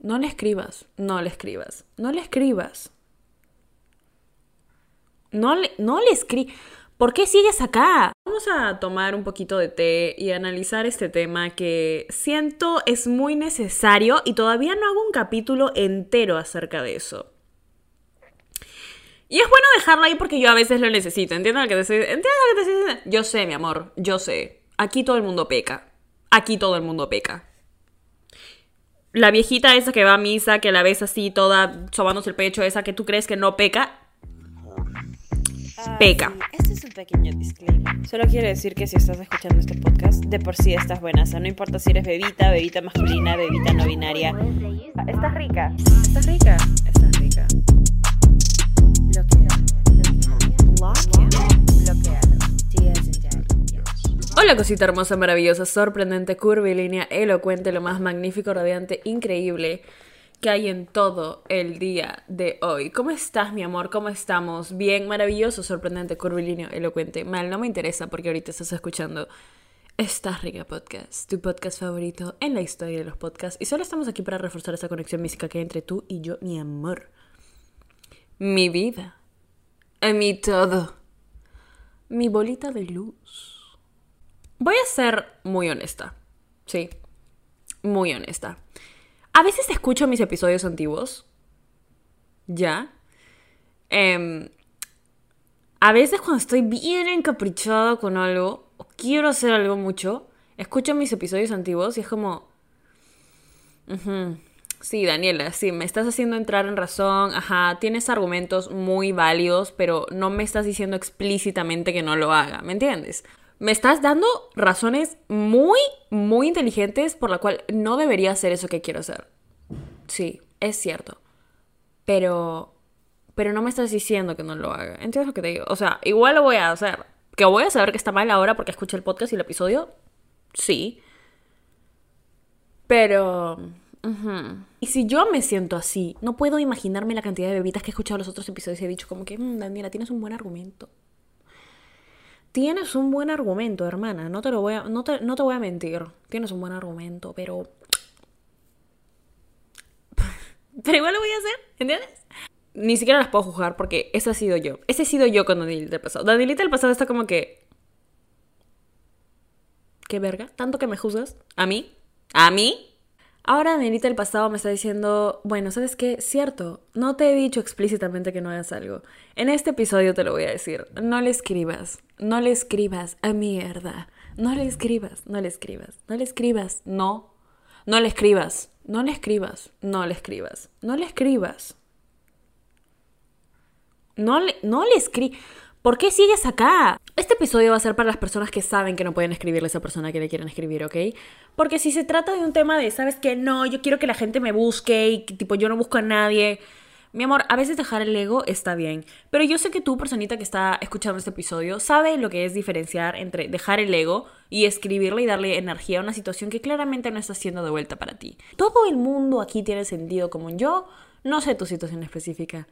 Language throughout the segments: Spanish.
No le escribas, no le escribas, no le escribas. No le, no le escribas. ¿Por qué sigues acá? Vamos a tomar un poquito de té y analizar este tema que siento es muy necesario y todavía no hago un capítulo entero acerca de eso. Y es bueno dejarlo ahí porque yo a veces lo necesito. ¿Entiendes lo que te estoy ¿Entiendes lo que te estoy Yo sé, mi amor, yo sé. Aquí todo el mundo peca. Aquí todo el mundo peca. La viejita esa que va a misa, que la ves así toda sobándose el pecho, esa que tú crees que no peca, peca. Este es un pequeño disclaimer. Solo quiero decir que si estás escuchando este podcast, de por sí estás buena. O sea, no importa si eres bebita, bebita masculina, bebita no binaria. Estás rica. Estás rica. Estás rica. Hola cosita hermosa, maravillosa, sorprendente, curvilínea, elocuente, lo más magnífico, radiante, increíble que hay en todo el día de hoy. ¿Cómo estás, mi amor? ¿Cómo estamos? Bien, maravilloso, sorprendente, curvilíneo, elocuente. Mal, no me interesa porque ahorita estás escuchando Estás Rica Podcast, tu podcast favorito en la historia de los podcasts. Y solo estamos aquí para reforzar esa conexión mística que hay entre tú y yo, mi amor. Mi vida. Mi todo. Mi bolita de luz. Voy a ser muy honesta. Sí, muy honesta. A veces escucho mis episodios antiguos. Ya. Em, a veces cuando estoy bien encaprichada con algo, o quiero hacer algo mucho, escucho mis episodios antiguos y es como... Sí, Daniela, sí, me estás haciendo entrar en razón, ajá, tienes argumentos muy válidos, pero no me estás diciendo explícitamente que no lo haga, ¿me entiendes? Me estás dando razones muy, muy inteligentes por la cual no debería hacer eso que quiero hacer. Sí, es cierto. Pero, pero no me estás diciendo que no lo haga. ¿Entiendes lo que te digo? O sea, igual lo voy a hacer. ¿Que voy a saber que está mal ahora porque escuché el podcast y el episodio? Sí. Pero... Y si yo me siento así, no puedo imaginarme la cantidad de bebitas que he escuchado los otros episodios y he dicho como que, mm, Daniela, tienes un buen argumento. Tienes un buen argumento, hermana. No te lo voy a, no te, no te voy a mentir. Tienes un buen argumento, pero. pero igual lo voy a hacer, ¿entiendes? Ni siquiera las puedo juzgar porque ese ha sido yo. Ese ha sido yo con Danielita del pasado. Danielita del pasado está como que. ¿Qué verga? ¿Tanto que me juzgas? ¿A mí? ¿A mí? Ahora Danielita del pasado me está diciendo, bueno, ¿sabes qué? Cierto, no te he dicho explícitamente que no hagas algo. En este episodio te lo voy a decir. No le escribas, no le escribas a mierda. No le escribas, no le escribas, no le escribas, no. No le escribas, no le escribas, no le escribas, no le escribas. No le, no le escribas. ¿Por qué sigues acá? Este episodio va a ser para las personas que saben que no pueden escribirle a esa persona que le quieren escribir, ¿ok? Porque si se trata de un tema de, ¿sabes qué? No, yo quiero que la gente me busque y tipo yo no busco a nadie. Mi amor, a veces dejar el ego está bien, pero yo sé que tú, personita que está escuchando este episodio, sabe lo que es diferenciar entre dejar el ego y escribirle y darle energía a una situación que claramente no está siendo de vuelta para ti. Todo el mundo aquí tiene sentido común. Yo no sé tu situación específica.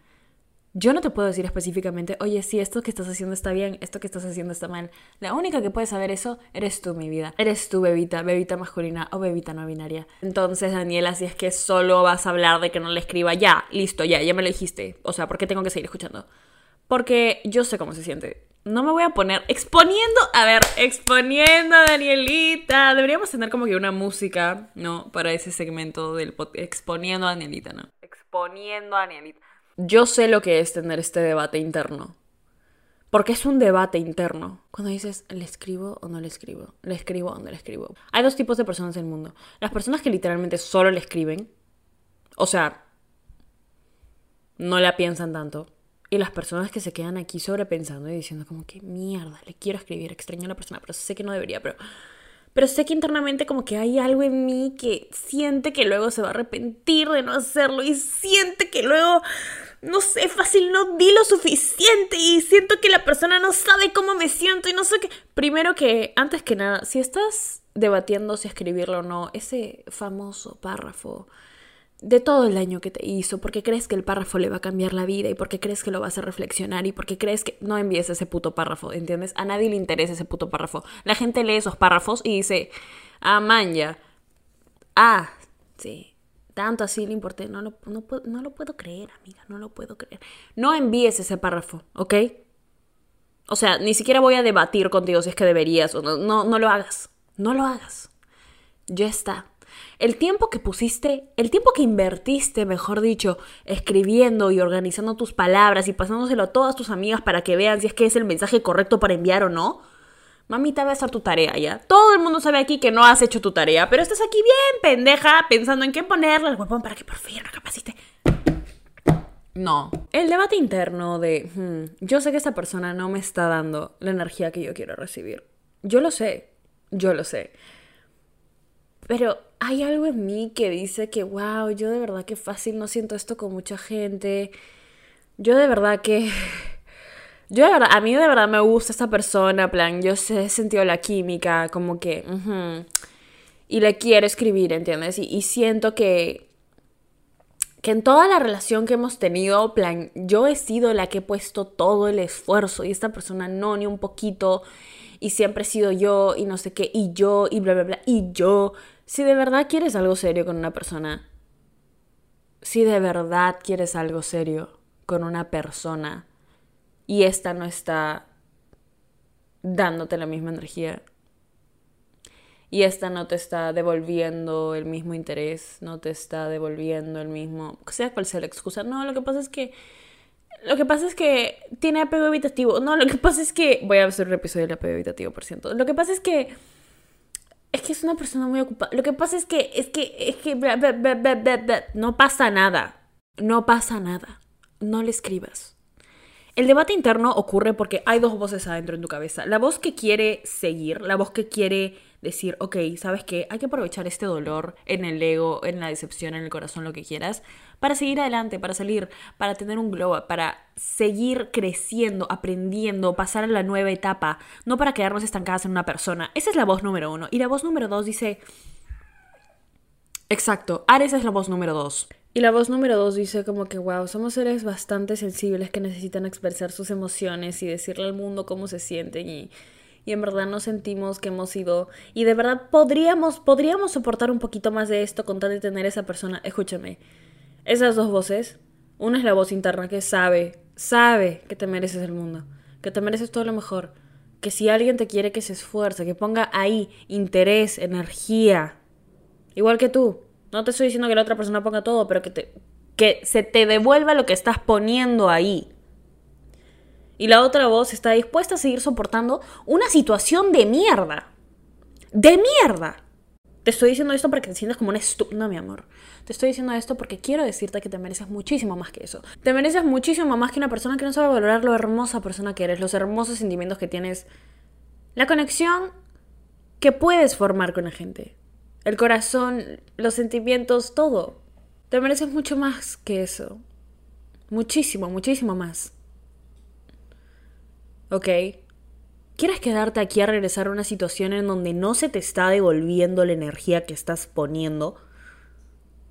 Yo no te puedo decir específicamente, oye, sí, esto que estás haciendo está bien, esto que estás haciendo está mal. La única que puede saber eso eres tú, mi vida. Eres tú, bebita, bebita masculina o bebita no binaria. Entonces, Daniela, si es que solo vas a hablar de que no le escriba, ya, listo, ya, ya me lo dijiste. O sea, ¿por qué tengo que seguir escuchando? Porque yo sé cómo se siente. No me voy a poner exponiendo, a ver, exponiendo a Danielita. Deberíamos tener como que una música, ¿no? Para ese segmento del. Exponiendo a Danielita, ¿no? Exponiendo a Danielita yo sé lo que es tener este debate interno. Porque es un debate interno. Cuando dices, ¿le escribo o no le escribo? ¿Le escribo o no le escribo? Hay dos tipos de personas en el mundo. Las personas que literalmente solo le escriben. O sea, no la piensan tanto. Y las personas que se quedan aquí sobrepensando y diciendo como que mierda, le quiero escribir, extraño a la persona, pero sé que no debería, pero pero sé que internamente como que hay algo en mí que siente que luego se va a arrepentir de no hacerlo y siente que luego, no sé, fácil no di lo suficiente y siento que la persona no sabe cómo me siento y no sé qué. Primero que, antes que nada, si estás debatiendo si escribirlo o no, ese famoso párrafo de todo el daño que te hizo, porque crees que el párrafo le va a cambiar la vida y porque crees que lo vas a reflexionar y porque crees que no envíes ese puto párrafo, ¿entiendes? A nadie le interesa ese puto párrafo. La gente lee esos párrafos y dice, ah. Ah, sí, Tanto así le importé. No lo, no, no lo puedo creer, amiga. No lo puedo creer. No envíes ese párrafo, ¿ok? O sea, ni siquiera voy a debatir contigo si es que deberías o no. No, no lo hagas. No lo hagas. Ya está. El tiempo que pusiste, el tiempo que invertiste, mejor dicho, escribiendo y organizando tus palabras y pasándoselo a todas tus amigas para que vean si es que es el mensaje correcto para enviar o no. Mamita, va a hacer tu tarea ya. Todo el mundo sabe aquí que no has hecho tu tarea, pero estás aquí bien pendeja pensando en qué ponerle al huevón para que por fin recapacite. No. El debate interno de, hmm, yo sé que esta persona no me está dando la energía que yo quiero recibir. Yo lo sé, yo lo sé. Pero hay algo en mí que dice que, wow, yo de verdad que fácil no siento esto con mucha gente. Yo de verdad que... Yo de verdad, a mí de verdad me gusta esta persona, plan, yo he sentido la química, como que... y le quiero escribir, ¿entiendes? Y, y siento que... Que en toda la relación que hemos tenido, plan, yo he sido la que he puesto todo el esfuerzo y esta persona no, ni un poquito. Y siempre he sido yo y no sé qué, y yo, y bla, bla, bla, y yo. Si de verdad quieres algo serio con una persona, si de verdad quieres algo serio con una persona y esta no está dándote la misma energía y esta no te está devolviendo el mismo interés, no te está devolviendo el mismo, sea cual sea la excusa. No, lo que pasa es que lo que pasa es que tiene apego evitativo. No, lo que pasa es que voy a hacer un episodio del apego evitativo, por cierto. Lo que pasa es que es que es una persona muy ocupada. Lo que pasa es que es que es que no pasa nada. No pasa nada. No le escribas. El debate interno ocurre porque hay dos voces adentro en tu cabeza. La voz que quiere seguir, la voz que quiere decir, ok, ¿sabes qué? Hay que aprovechar este dolor en el ego, en la decepción, en el corazón, lo que quieras, para seguir adelante, para salir, para tener un glow up, para seguir creciendo, aprendiendo, pasar a la nueva etapa, no para quedarnos estancadas en una persona. Esa es la voz número uno. Y la voz número dos dice, exacto, Ares es la voz número dos. Y la voz número dos dice como que, wow, somos seres bastante sensibles que necesitan expresar sus emociones y decirle al mundo cómo se sienten y, y en verdad nos sentimos que hemos ido y de verdad podríamos, podríamos soportar un poquito más de esto con tal de tener esa persona. Escúchame, esas dos voces, una es la voz interna que sabe, sabe que te mereces el mundo, que te mereces todo lo mejor, que si alguien te quiere que se esfuerce, que ponga ahí interés, energía, igual que tú. No te estoy diciendo que la otra persona ponga todo, pero que, te, que se te devuelva lo que estás poniendo ahí. Y la otra voz está dispuesta a seguir soportando una situación de mierda. De mierda. Te estoy diciendo esto para que te sientas como un estúpido. No, mi amor. Te estoy diciendo esto porque quiero decirte que te mereces muchísimo más que eso. Te mereces muchísimo más que una persona que no sabe valorar lo hermosa persona que eres, los hermosos sentimientos que tienes, la conexión que puedes formar con la gente, el corazón, los sentimientos, todo. Te mereces mucho más que eso. Muchísimo, muchísimo más. ¿Ok? ¿Quieres quedarte aquí a regresar a una situación en donde no se te está devolviendo la energía que estás poniendo?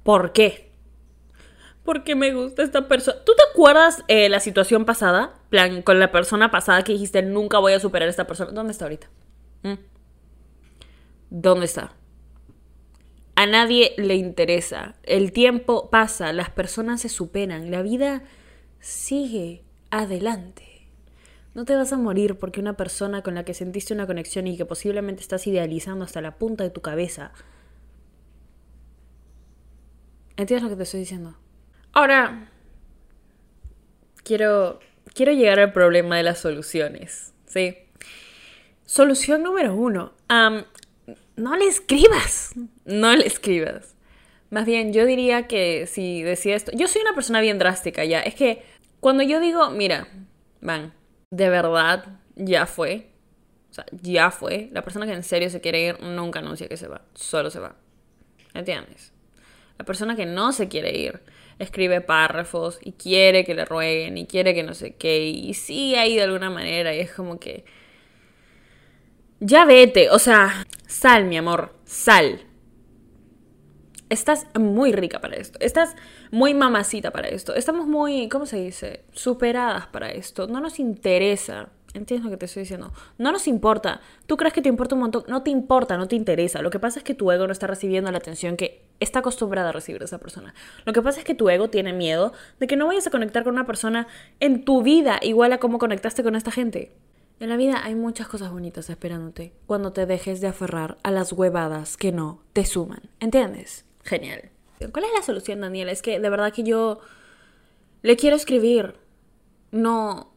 ¿Por qué? Porque me gusta esta persona. ¿Tú te acuerdas eh, la situación pasada? plan, con la persona pasada que dijiste nunca voy a superar a esta persona. ¿Dónde está ahorita? ¿Mm? ¿Dónde está? A nadie le interesa. El tiempo pasa, las personas se superan, la vida sigue adelante. No te vas a morir porque una persona con la que sentiste una conexión y que posiblemente estás idealizando hasta la punta de tu cabeza. ¿Entiendes lo que te estoy diciendo? Ahora, quiero, quiero llegar al problema de las soluciones, ¿sí? Solución número uno. am, no le escribas. No le escribas. Más bien, yo diría que si decía esto. Yo soy una persona bien drástica ya. Es que cuando yo digo, mira, man, de verdad, ya fue. O sea, ya fue. La persona que en serio se quiere ir nunca anuncia que se va. Solo se va. ¿Entiendes? La persona que no se quiere ir escribe párrafos y quiere que le rueguen y quiere que no sé qué. Y sigue ahí de alguna manera. Y es como que. Ya vete. O sea, sal, mi amor. Sal. Estás muy rica para esto. Estás muy mamacita para esto. Estamos muy, ¿cómo se dice? Superadas para esto. No nos interesa ¿Entiendes lo que te estoy diciendo? No nos importa. Tú crees que te importa un montón. No te importa, no te interesa. Lo que pasa es que tu ego no está recibiendo la atención que está acostumbrada a recibir esa persona. Lo que pasa es que tu ego tiene miedo de que no vayas a conectar con una persona en tu vida igual a como conectaste con esta gente. En la vida hay muchas cosas bonitas esperándote cuando te dejes de aferrar a las huevadas que no te suman. ¿Entiendes? Genial. ¿Cuál es la solución, Daniela? Es que de verdad que yo le quiero escribir. No,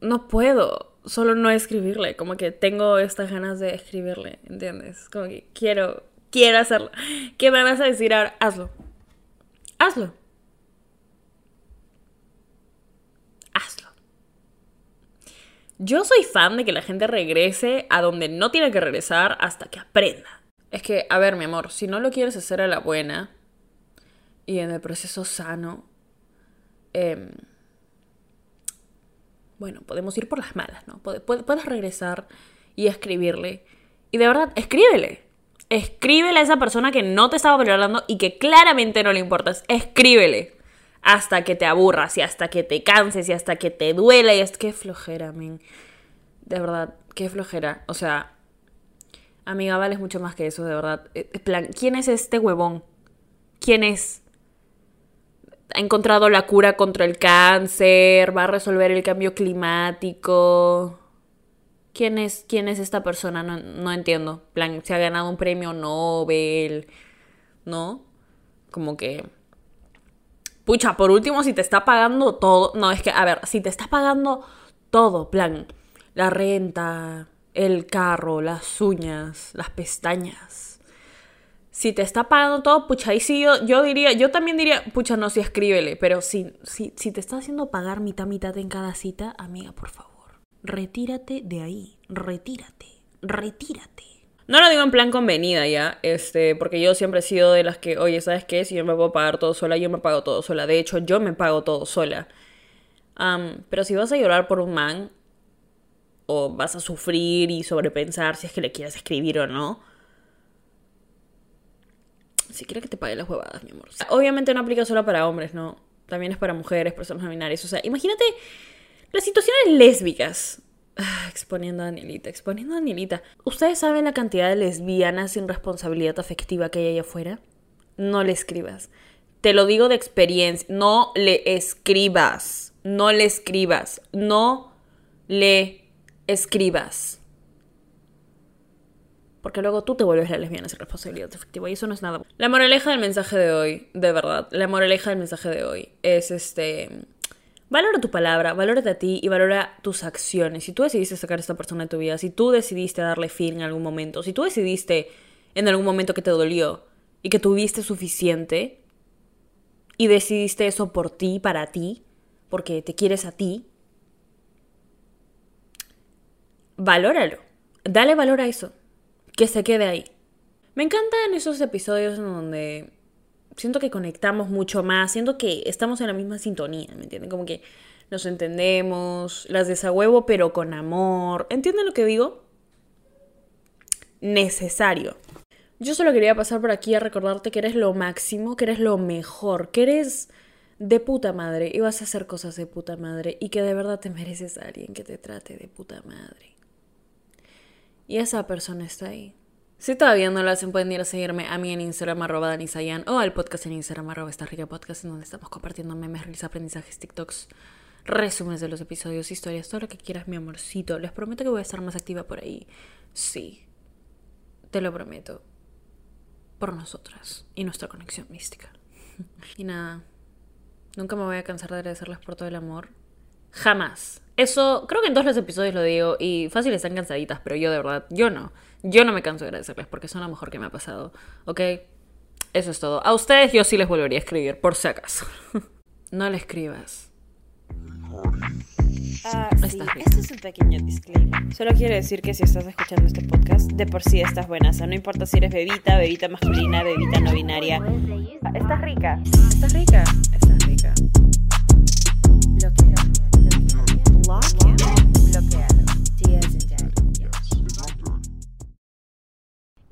no puedo solo no escribirle, como que tengo estas ganas de escribirle, ¿entiendes? Como que quiero, quiero hacerlo. ¿Qué me vas a decir ahora? Hazlo. Hazlo. Hazlo. Yo soy fan de que la gente regrese a donde no tiene que regresar hasta que aprenda. Es que, a ver, mi amor, si no lo quieres hacer a la buena y en el proceso sano, eh, bueno, podemos ir por las malas, ¿no? Puedes regresar y escribirle. Y de verdad, escríbele. Escríbele a esa persona que no te estaba valorando y que claramente no le importas. Escríbele. Hasta que te aburras y hasta que te canses y hasta que te duela y es que flojera, men. De verdad, qué flojera. O sea, amiga, vales mucho más que eso, de verdad. Eh, plan, ¿quién es este huevón? ¿Quién es? ha encontrado la cura contra el cáncer, va a resolver el cambio climático. ¿Quién es, quién es esta persona? No, no entiendo. plan, se ha ganado un premio Nobel, ¿no? Como que... Pucha, por último, si te está pagando todo... No, es que, a ver, si te está pagando todo, plan, la renta, el carro, las uñas, las pestañas si te está pagando todo, pucha, ahí sí yo, diría, yo también diría, pucha, no, sí escríbele, pero si, si, si te está haciendo pagar mitad mitad en cada cita, amiga, por favor, retírate de ahí, retírate, retírate. No lo digo en plan convenida ya, este, porque yo siempre he sido de las que, oye, ¿sabes qué? Si yo me puedo pagar todo sola, yo me pago todo sola. De hecho, yo me pago todo sola. pero si vas a llorar por un man, o vas a sufrir y sobrepensar si es que le quieres escribir o no, si quiere que te pague las huevadas, mi amor. Obviamente no aplica solo para hombres, ¿no? También es para mujeres, personas binarias. O sea, imagínate las situaciones lésbicas. Exponiendo a Danielita, exponiendo a Danielita. ¿Ustedes saben la cantidad de lesbianas sin responsabilidad afectiva que hay allá afuera? No le escribas. Te lo digo de experiencia. No le escribas. No le escribas. No le escribas porque luego tú te vuelves la lesbiana sin responsabilidad efectiva y eso no es nada. La moraleja del mensaje de hoy, de verdad, la moraleja del mensaje de hoy es este... Valora tu palabra, valórate a ti y valora tus acciones. Si tú decidiste sacar a esta persona de tu vida, si tú decidiste darle fin en algún momento, si tú decidiste en algún momento que te dolió y que tuviste suficiente y decidiste eso por ti, para ti, porque te quieres a ti, valóralo. Dale valor a eso que se quede ahí. Me encantan esos episodios en donde siento que conectamos mucho más, siento que estamos en la misma sintonía, ¿me entienden? Como que nos entendemos, las desahuevo pero con amor. ¿Entienden lo que digo? Necesario. Yo solo quería pasar por aquí a recordarte que eres lo máximo, que eres lo mejor, que eres de puta madre y vas a hacer cosas de puta madre y que de verdad te mereces a alguien que te trate de puta madre. Y esa persona está ahí. Si todavía no lo hacen, pueden ir a seguirme a mí en Instagram arroba danisayan o al podcast en Instagram arroba esta rica podcast en donde estamos compartiendo memes, reels, aprendizajes, TikToks, resúmenes de los episodios, historias, todo lo que quieras, mi amorcito. Les prometo que voy a estar más activa por ahí. Sí, te lo prometo. Por nosotras y nuestra conexión mística. y nada, nunca me voy a cansar de agradecerles por todo el amor. Jamás. Eso, creo que en todos los episodios lo digo y fácil están cansaditas, pero yo de verdad, yo no. Yo no me canso de agradecerles porque son lo mejor que me ha pasado. ¿Ok? Eso es todo. A ustedes yo sí les volvería a escribir, por si acaso. no le escribas. Ah, sí. Este es un pequeño disclaimer. Solo quiero decir que si estás escuchando este podcast, de por sí estás buena. O sea, no importa si eres bebita, bebita masculina, bebita no binaria. Estás rica. Estás rica.